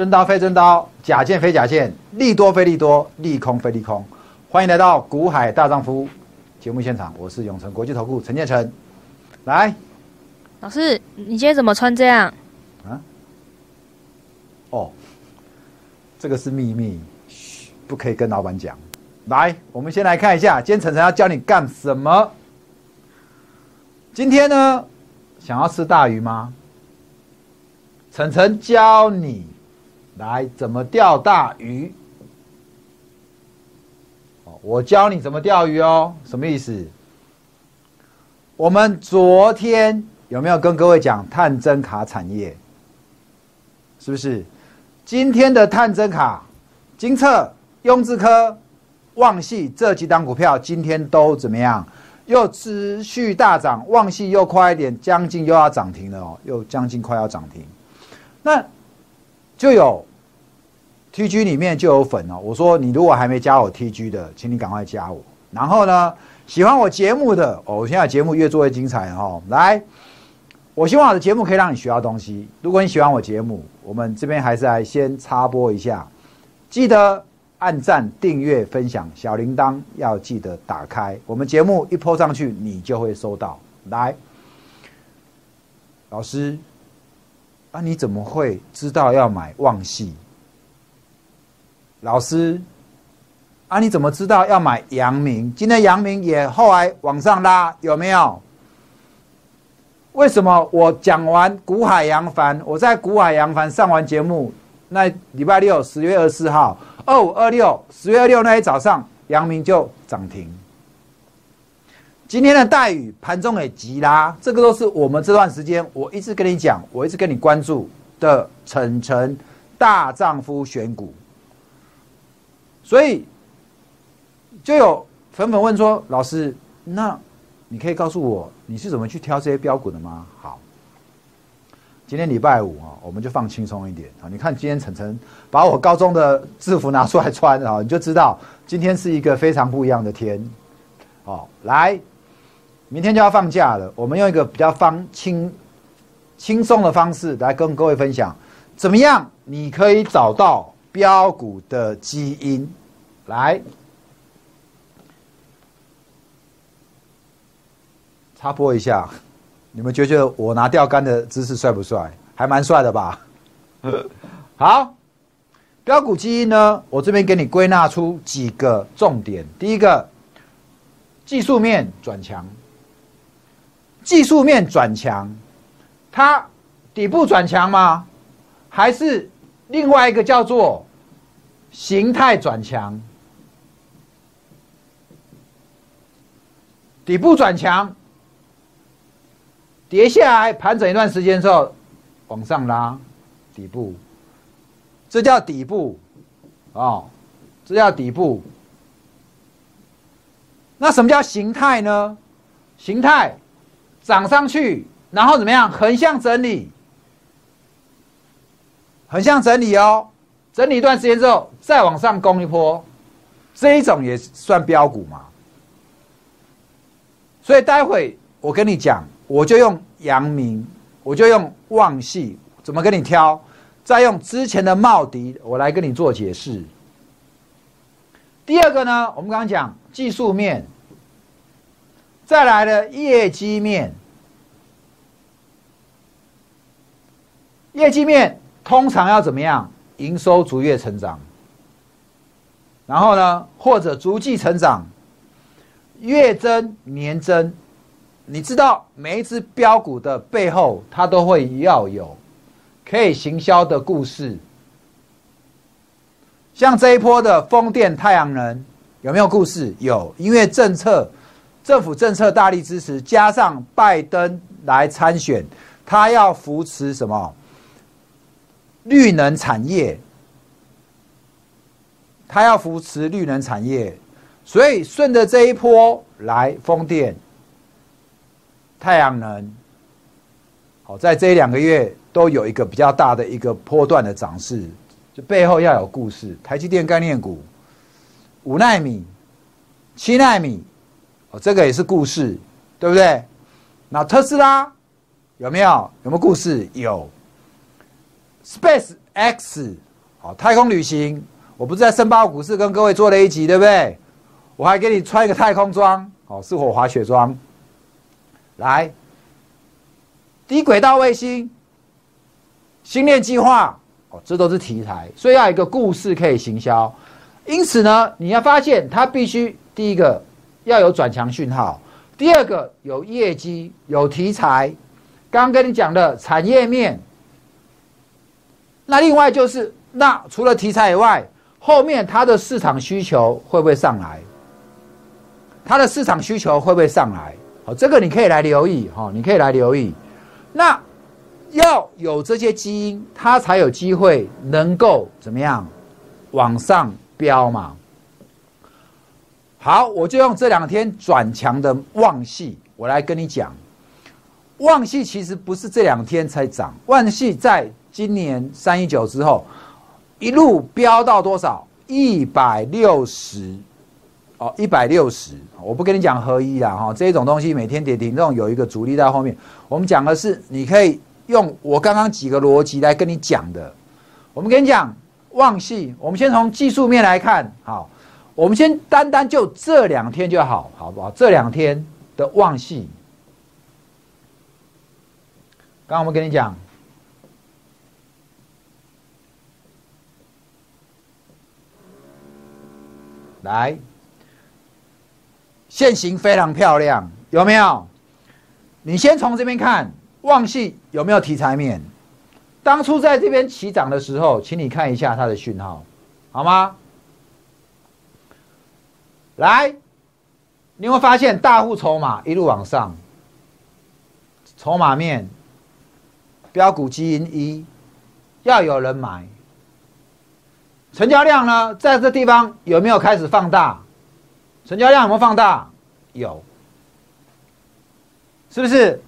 真刀非真刀，假剑非假剑，利多非利多，利空非利空。欢迎来到股海大丈夫节目现场，我是永成国际投顾陈建成。来，老师，你今天怎么穿这样？啊哦，这个是秘密，嘘，不可以跟老板讲。来，我们先来看一下，今天晨晨要教你干什么？今天呢，想要吃大鱼吗？晨晨教你来怎么钓大鱼。我教你怎么钓鱼哦，什么意思？我们昨天有没有跟各位讲探针卡产业？是不是？今天的探针卡、金策、雍智科、旺系这几档股票，今天都怎么样？又持续大涨，旺系又快一点，将近又要涨停了哦，又将近快要涨停。那就有 TG 里面就有粉哦。我说你如果还没加我 TG 的，请你赶快加我。然后呢，喜欢我节目的哦，我现在节目越做越精彩哦。来，我希望我的节目可以让你学到东西。如果你喜欢我节目，我们这边还是来先插播一下，记得按赞、订阅、分享，小铃铛要记得打开。我们节目一播上去，你就会收到。来，老师，啊，你怎么会知道要买旺系？老师，啊，你怎么知道要买阳明？今天阳明也后来往上拉，有没有？为什么我讲完股海扬帆，我在股海扬帆上完节目，那礼拜六十月二十四号，二五二六，十月二六那一早上，阳明就涨停。今天的待遇盘中也急拉，这个都是我们这段时间我一直跟你讲，我一直跟你关注的晨晨大丈夫选股。所以就有粉粉问说，老师，那你可以告诉我你是怎么去挑这些标股的吗？好，今天礼拜五啊，我们就放轻松一点啊。你看今天晨晨把我高中的制服拿出来穿啊，你就知道今天是一个非常不一样的天。哦，来，明天就要放假了，我们用一个比较方轻轻松的方式来跟各位分享，怎么样你可以找到标股的基因。来。插播一下，你们觉得我拿钓竿的姿势帅不帅？还蛮帅的吧？好，标股基因呢？我这边给你归纳出几个重点。第一个，技术面转强，技术面转强，它底部转强吗？还是另外一个叫做形态转强？底部转强。跌下来盘整一段时间之后，往上拉，底部，这叫底部，哦，这叫底部。那什么叫形态呢？形态涨上去，然后怎么样？横向整理，横向整理哦，整理一段时间之后再往上攻一波，这一种也算标股嘛。所以待会我跟你讲。我就用阳明，我就用旺系，怎么跟你挑？再用之前的茂迪，我来跟你做解释。第二个呢，我们刚刚讲技术面，再来的业绩面，业绩面通常要怎么样？营收逐月成长，然后呢，或者逐季成长，月增年增。你知道每一只标股的背后，它都会要有可以行销的故事。像这一波的风电、太阳能，有没有故事？有，因为政策、政府政策大力支持，加上拜登来参选，他要扶持什么绿能产业？他要扶持绿能产业，所以顺着这一波来风电。太阳能，好，在这两个月都有一个比较大的一个波段的涨势，就背后要有故事。台积电概念股，五纳米、七纳米，哦，这个也是故事，对不对？那特斯拉有没有？有没有故事？有。Space X，好，太空旅行，我不是在申报股市跟各位做了一集，对不对？我还给你穿一个太空装，哦，是火滑雪装。来，低轨道卫星，星链计划，哦，这都是题材，所以要一个故事可以行销。因此呢，你要发现它必须第一个要有转强讯号，第二个有业绩、有题材。刚跟你讲的产业面，那另外就是，那除了题材以外，后面它的市场需求会不会上来？它的市场需求会不会上来？好，这个你可以来留意哈，你可以来留意。那要有这些基因，它才有机会能够怎么样往上？飙嘛，好，我就用这两天转强的旺系，我来跟你讲，旺系其实不是这两天才涨，旺系在今年三一九之后一路飙到多少？一百六十哦，一百六十。我不跟你讲合一啦哈，这种东西每天跌停，这种有一个主力在后面。我们讲的是，你可以用我刚刚几个逻辑来跟你讲的。我们跟你讲。旺系，我们先从技术面来看，好，我们先单单就这两天就好，好不好？这两天的旺系，刚刚我们跟你讲，来，线形非常漂亮，有没有？你先从这边看，旺系有没有题材面？当初在这边起涨的时候，请你看一下它的讯号，好吗？来，你会发现大户筹码一路往上，筹码面标股基因一要有人买，成交量呢，在这地方有没有开始放大？成交量有没有放大？有，是不是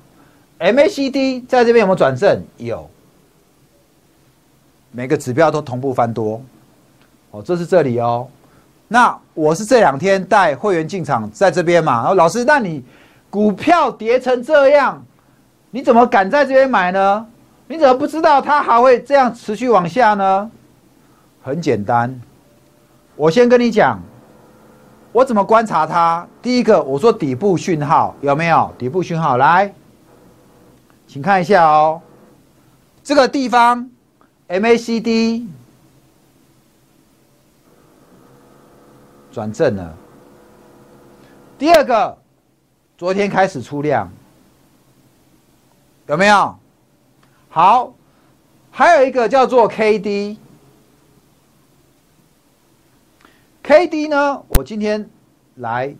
？MACD 在这边有没有转正？有。每个指标都同步翻多，哦，这是这里哦。那我是这两天带会员进场，在这边嘛。然后老师，那你股票跌成这样，你怎么敢在这边买呢？你怎么不知道它还会这样持续往下呢？很简单，我先跟你讲，我怎么观察它。第一个，我说底部讯号有没有？底部讯号来，请看一下哦，这个地方。MACD 转正了。第二个，昨天开始出量，有没有？好，还有一个叫做 KD。KD 呢？我今天来，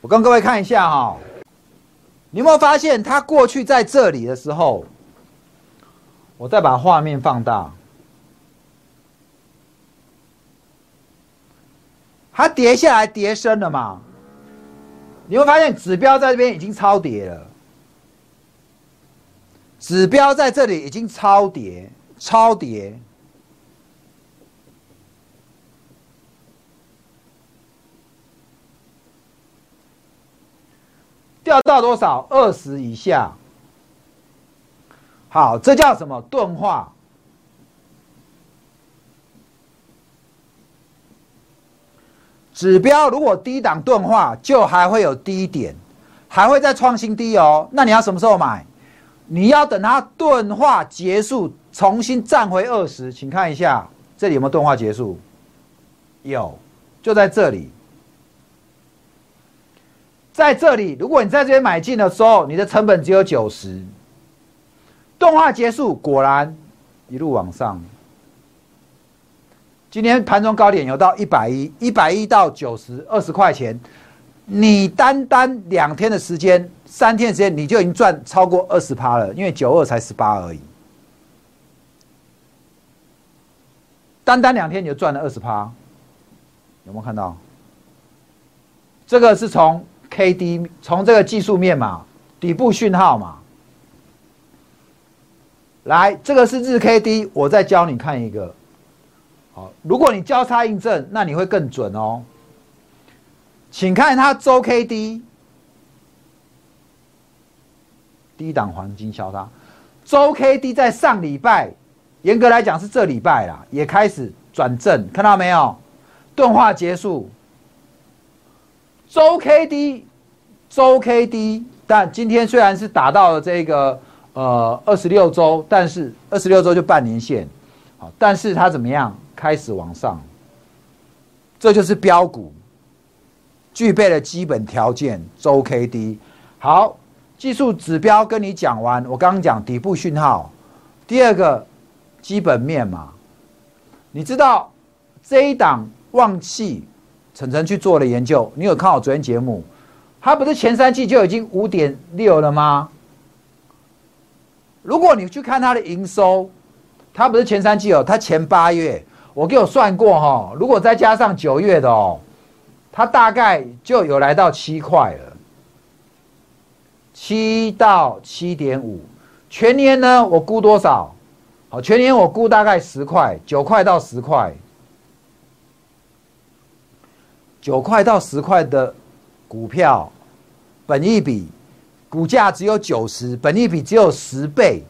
我跟各位看一下哈。你有没有发现，它过去在这里的时候，我再把画面放大，它跌下来跌深了嘛？你会发现指标在这边已经超跌了，指标在这里已经超跌，超跌。掉到多少？二十以下。好，这叫什么？钝化。指标如果低档钝化，就还会有低点，还会再创新低哦。那你要什么时候买？你要等它钝化结束，重新站回二十。请看一下，这里有没有钝化结束？有，就在这里。在这里，如果你在这边买进的时候，你的成本只有九十。动画结束，果然一路往上。今天盘中高点有到一百一，一百一到九十，二十块钱。你单单两天的时间，三天的时间，你就已经赚超过二十趴了，因为九二才十八而已。单单两天你就赚了二十趴，有没有看到？这个是从。K D 从这个技术面嘛，底部讯号嘛，来，这个是日 K D，我再教你看一个。好，如果你交叉印证，那你会更准哦。请看它周 K D，低档黄金交叉，周 K D 在上礼拜，严格来讲是这礼拜啦，也开始转正，看到没有？钝化结束。周 K D，周 K D，但今天虽然是打到了这个呃二十六周，但是二十六周就半年线，好，但是它怎么样？开始往上，这就是标股具备了基本条件。周 K D，好，技术指标跟你讲完，我刚刚讲底部讯号，第二个基本面嘛，你知道这一档旺气。晨晨去做了研究，你有看我昨天节目？它不是前三季就已经五点六了吗？如果你去看它的营收，它不是前三季哦，它前八月我给我算过哈，如果再加上九月的哦，它大概就有来到七块了，七到七点五。全年呢，我估多少？好，全年我估大概十块，九块到十块。九块到十块的股票，本益比股价只有九十，本益比只有十倍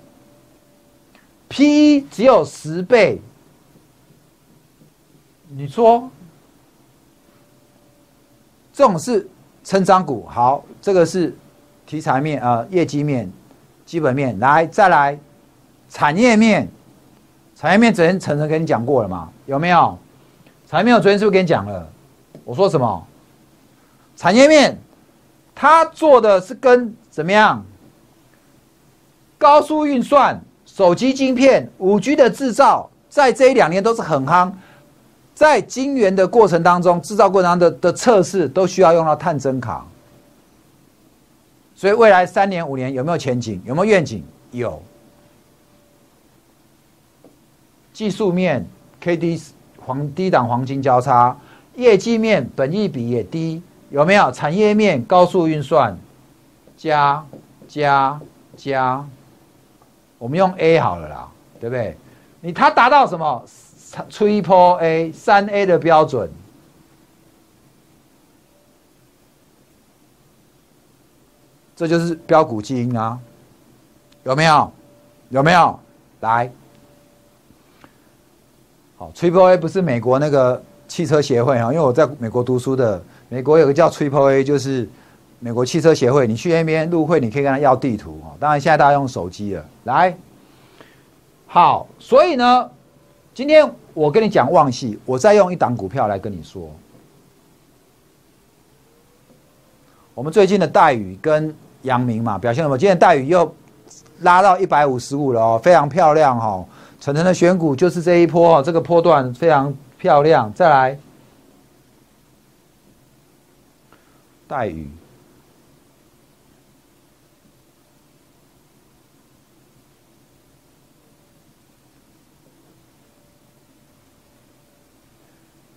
，P 只有十倍。你说这种是成长股？好，这个是题材面啊，业绩面、基本面。来，再来产业面，产业面昨天晨晨跟你讲过了吗？有没有？产业面我昨天是不是跟你讲了？我说什么？产业面，它做的是跟怎么样？高速运算、手机晶片、五 G 的制造，在这一两年都是很夯。在晶圆的过程当中，制造过程当中的的测试都需要用到探针卡。所以未来三年、五年有没有前景？有没有愿景？有。技术面，K D 黄低档黄金交叉。业绩面本益比也低，有没有？产业面高速运算，加加加，我们用 A 好了啦，对不对？你它达到什么？Triple A 三 A 的标准，这就是标股基因啊，有没有？有没有？来，好，Triple A 不是美国那个。汽车协会啊，因为我在美国读书的，美国有个叫 Triple A，就是美国汽车协会。你去那边入会，你可以跟他要地图哈。当然，现在大家用手机了。来，好，所以呢，今天我跟你讲旺系，我再用一档股票来跟你说，我们最近的待遇跟阳明嘛表现什么？今天待遇又拉到一百五十五了哦，非常漂亮哈。晨晨的选股就是这一波，这个波段非常。漂亮，再来，待遇。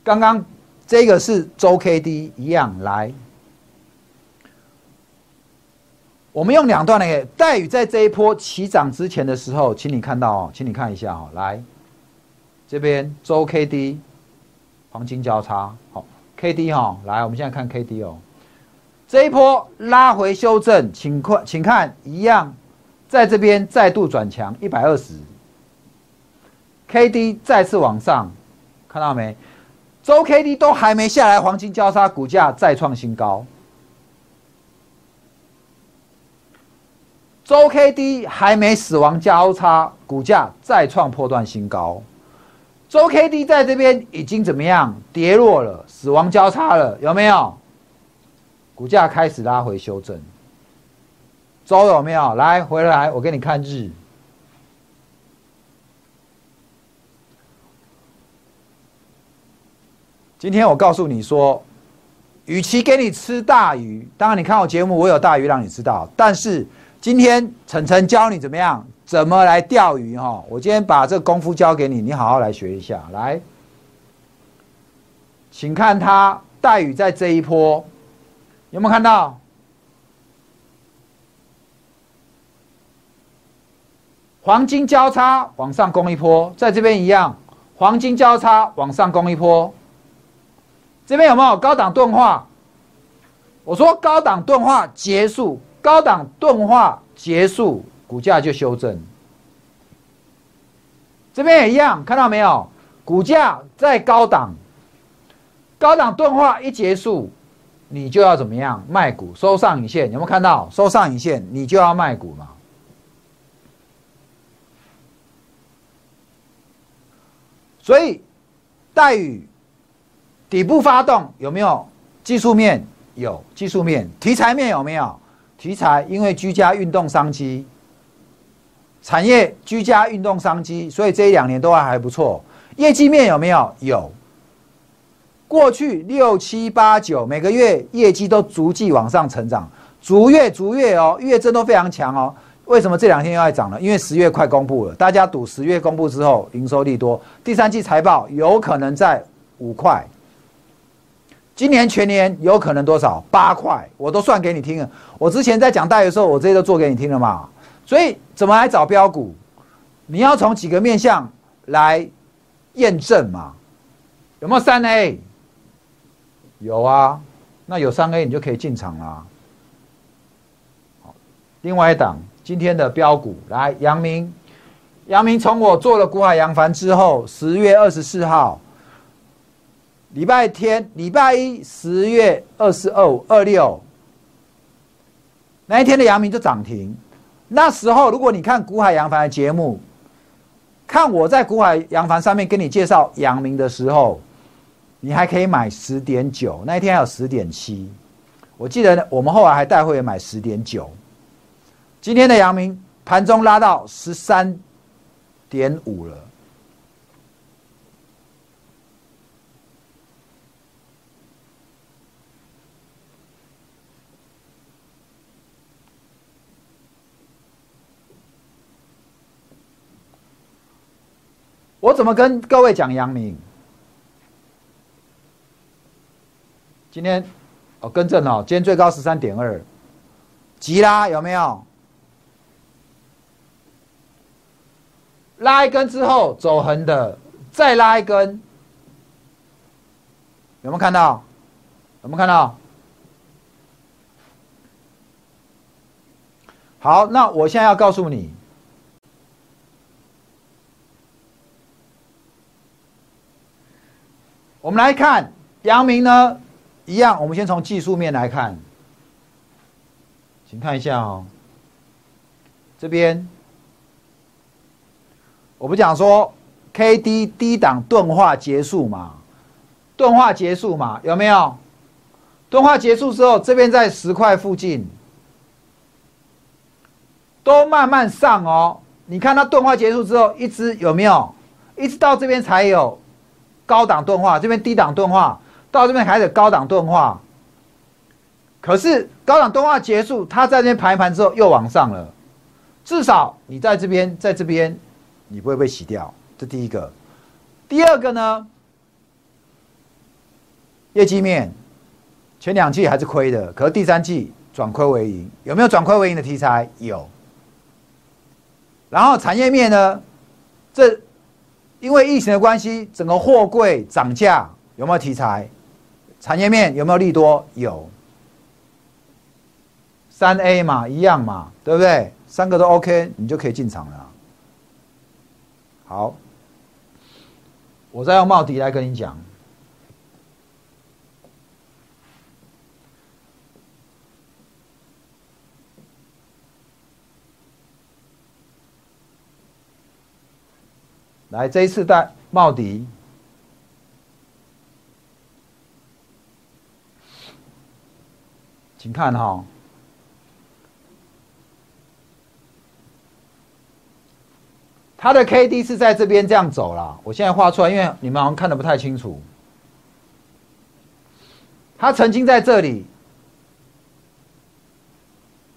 刚刚这个是周 K D 一样来，我们用两段那个待遇在这一波起涨之前的时候，请你看到哦，请你看一下哦，来这边周 K D。黄金交叉，好，K D 哈，来，我们现在看 K D 哦，这一波拉回修正，请看，请看，一样，在这边再度转强，一百二十，K D 再次往上，看到没？周 K D 都还没下来，黄金交叉，股价再创新高，周 K D 还没死亡交叉，股价再创破断新高。周 K D 在这边已经怎么样跌落了，死亡交叉了，有没有？股价开始拉回修正。周有没有？来回来，我给你看日。今天我告诉你说，与其给你吃大鱼，当然你看我节目，我有大鱼让你知道，但是今天晨晨教你怎么样。怎么来钓鱼哈？我今天把这个功夫教给你，你好好来学一下。来，请看他带鱼在这一波，有没有看到？黄金交叉往上攻一波，在这边一样，黄金交叉往上攻一波。这边有没有高档钝化？我说高档钝化结束，高档钝化结束。股价就修正，这边也一样，看到没有？股价在高档，高档钝化一结束，你就要怎么样卖股收上影线？有没有看到收上影线？你就要卖股嘛。所以，待遇底部发动有没有技术面？有技术面，题材面有没有？题材因为居家运动商机，产业居家运动商机，所以这一两年都还还不错。业绩面有没有？有。过去六七八九每个月业绩都逐季往上成长，逐月逐月哦，月增都非常强哦。为什么这两天又在涨了？因为十月快公布了，大家赌十月公布之后营收利多，第三季财报有可能在五块。今年全年有可能多少？八块，我都算给你听了。我之前在讲大的时候，我这些都做给你听了嘛。所以怎么来找标股？你要从几个面向来验证嘛？有没有三 A？有啊，那有三 A 你就可以进场啦。好，另外一档。今天的标股来，阳明，阳明从我做了股海扬帆之后，十月二十四号，礼拜天，礼拜一，十月二十二五二六，那一天的阳明就涨停。那时候，如果你看股海扬帆的节目，看我在股海扬帆上面跟你介绍阳明的时候，你还可以买十点九，那一天还有十点七。我记得我们后来还带会员买十点九。今天的阳明盘中拉到十三点五了。我怎么跟各位讲阳明？今天哦，更正哦，今天最高十三点二，急啦，有没有？拉一根之后走横的，再拉一根，有没有看到？有没有看到？好，那我现在要告诉你，我们来看阳明呢，一样，我们先从技术面来看，请看一下哦，这边。我不讲说，K D 低档钝化结束嘛？钝化结束嘛？有没有？钝化结束之后，这边在十块附近，都慢慢上哦。你看它钝化结束之后，一直有没有？一直到这边才有高档钝化，这边低档钝化，到这边还得高档钝化。可是高档钝化结束，它在这边盘一盘之后又往上了，至少你在这边，在这边。你不会被洗掉，这第一个。第二个呢？业绩面，前两季还是亏的，可是第三季转亏为盈，有没有转亏为盈的题材？有。然后产业面呢？这因为疫情的关系，整个货柜涨价，有没有题材？产业面有没有利多？有。三 A 嘛，一样嘛，对不对？三个都 OK，你就可以进场了。好，我再用茂迪来跟你讲。来，这一次带茂迪，请看哈。它的 K D 是在这边这样走了，我现在画出来，因为你们好像看的不太清楚。它曾经在这里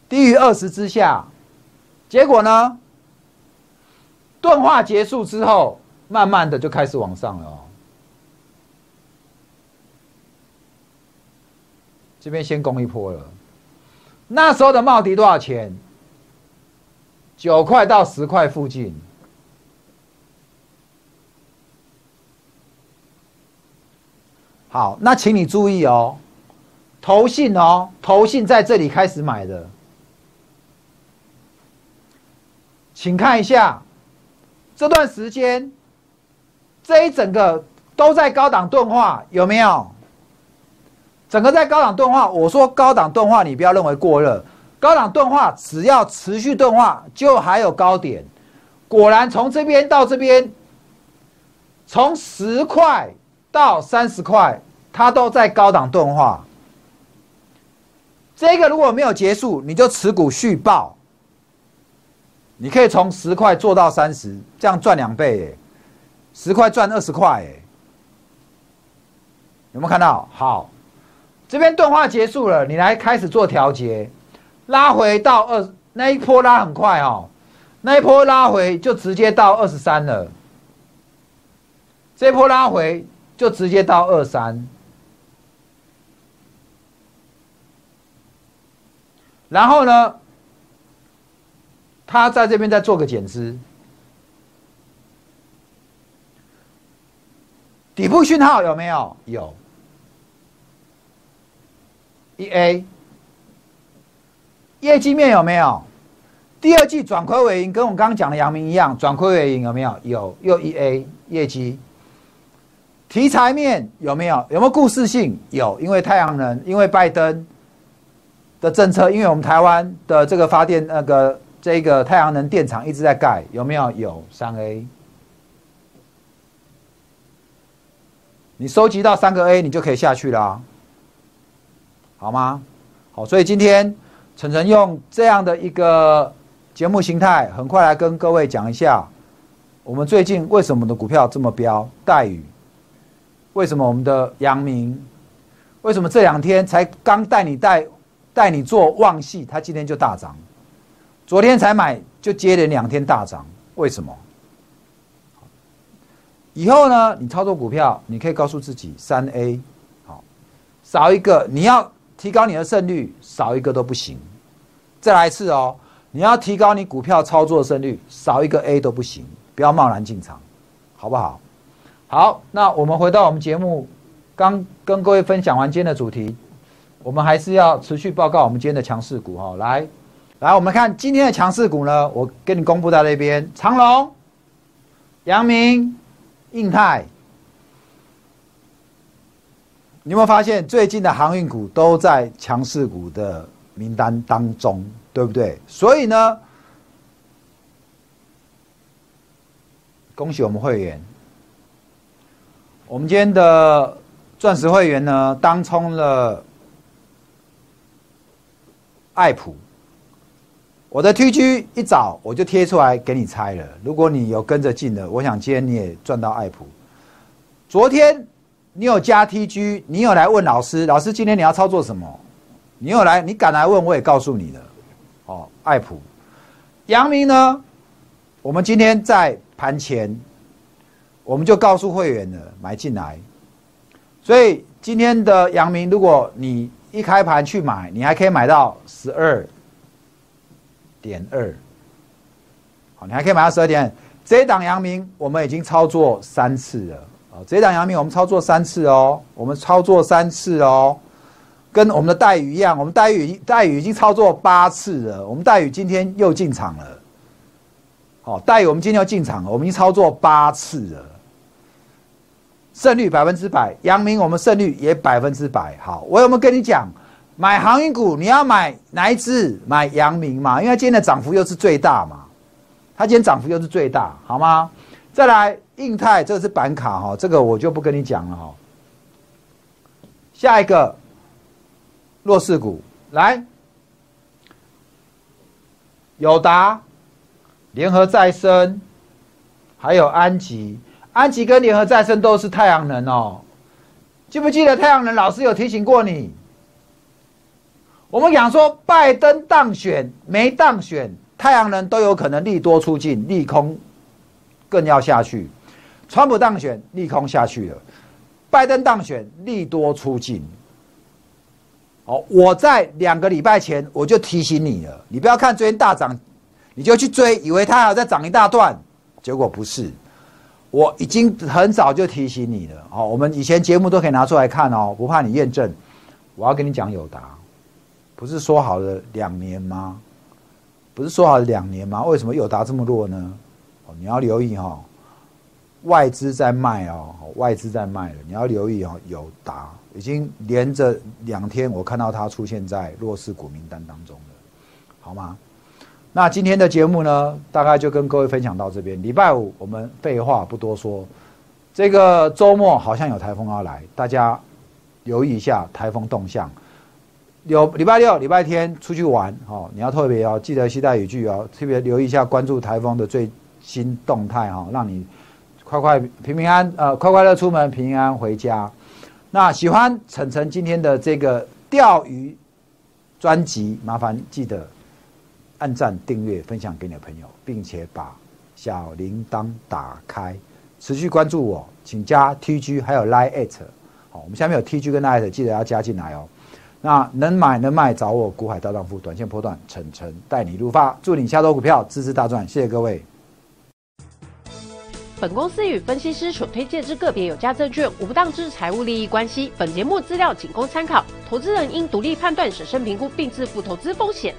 低于二十之下，结果呢，钝化结束之后，慢慢的就开始往上了。这边先攻一波了，那时候的帽迪多少钱？九块到十块附近。好，那请你注意哦，投信哦，投信在这里开始买的，请看一下这段时间，这一整个都在高档钝化，有没有？整个在高档钝化，我说高档钝化，你不要认为过热，高档钝化只要持续钝化，就还有高点。果然从这边到这边，从十块到三十块，它都在高档钝化。这个如果没有结束，你就持股续报。你可以从十块做到三十，这样赚两倍哎，十块赚二十块哎，有没有看到？好，这边钝化结束了，你来开始做调节，拉回到二那一波拉很快哦，那一波拉回就直接到二十三了，这一波拉回就直接到二三，然后呢？他在这边再做个减资，底部讯号有没有？有。一 A，业绩面有没有？第二季转亏为盈，跟我们刚刚讲的阳明一样，转亏为盈有没有？有。又一 A 业绩，题材面有没有？有没有故事性？有，因为太阳能，因为拜登的政策，因为我们台湾的这个发电那个。这个太阳能电厂一直在盖，有没有？有三 A。你收集到三个 A，你就可以下去了，好吗？好，所以今天晨晨用这样的一个节目形态，很快来跟各位讲一下，我们最近为什么的股票这么飙？待遇？为什么我们的阳明？为什么这两天才刚带你带带你做旺系，它今天就大涨？昨天才买就接连两天大涨，为什么？以后呢？你操作股票，你可以告诉自己三 A，好，少一个你要提高你的胜率，少一个都不行。再来一次哦，你要提高你股票操作胜率，少一个 A 都不行，不要贸然进场，好不好？好，那我们回到我们节目，刚跟各位分享完今天的主题，我们还是要持续报告我们今天的强势股哈，来。来，我们看今天的强势股呢？我跟你公布在那边：长隆、阳明、印泰。你有没有发现最近的航运股都在强势股的名单当中，对不对？所以呢，恭喜我们会员，我们今天的钻石会员呢，当冲了爱普。我的 TG 一早我就贴出来给你猜了。如果你有跟着进的，我想今天你也赚到爱普。昨天你有加 TG，你有来问老师，老师今天你要操作什么？你有来，你敢来问，我也告诉你了。哦，爱普、阳明呢？我们今天在盘前，我们就告诉会员了，买进来。所以今天的阳明，如果你一开盘去买，你还可以买到十二。点二，好，你还可以买到十二点。这一档阳明我们已经操作三次了，哦，这一档阳明我们操作三次哦，我们操作三次哦，跟我们的待遇一样，我们待遇待遇已经操作八次了，我们待遇今天又进场了，好，待遇我们今天又进场了，我们已经操作八次了，胜率百分之百，阳明我们胜率也百分之百，好，我有没有跟你讲？买航运股，你要买哪一支？买阳明嘛，因为今天的涨幅又是最大嘛，它今天涨幅又是最大，好吗？再来，印泰，这是板卡哈，这个我就不跟你讲了哈。下一个弱势股，来，友达、联合再生，还有安吉，安吉跟联合再生都是太阳能哦，记不记得太阳能？老师有提醒过你。我们讲说，拜登当选没当选，太阳能都有可能利多出尽，利空更要下去。川普当选，利空下去了；拜登当选，利多出尽。好，我在两个礼拜前我就提醒你了，你不要看昨天大涨，你就去追，以为它还要再涨一大段，结果不是。我已经很早就提醒你了。好，我们以前节目都可以拿出来看哦，不怕你验证。我要跟你讲友达。不是说好了两年吗？不是说好了两年吗？为什么友达这么弱呢？哦，你要留意哈，外资在卖哦，外资在卖了，你要留意哦，友达已经连着两天，我看到它出现在弱势股名单当中了，好吗？那今天的节目呢，大概就跟各位分享到这边。礼拜五我们废话不多说，这个周末好像有台风要来，大家留意一下台风动向。有礼拜六、礼拜天出去玩哦，你要特别要记得携带雨具哦，特别留意一下关注台风的最新动态哈，让你快快平平安呃快快乐出门，平安回家。那喜欢晨晨今天的这个钓鱼专辑，麻烦记得。按赞、订阅、分享给你的朋友，并且把小铃铛打开，持续关注我，请加 TG 还有 Line@。好，我们下面有 TG 跟 Line，记得要加进来哦。那能买能卖，找我股海大丈夫，短线波段，晨晨带你入发，祝你下周股票支持大赚，谢谢各位。本公司与分析师所推荐之个别有价证券无不当之财务利益关系，本节目资料仅供参考，投资人应独立判断、审慎评估并自负投资风险。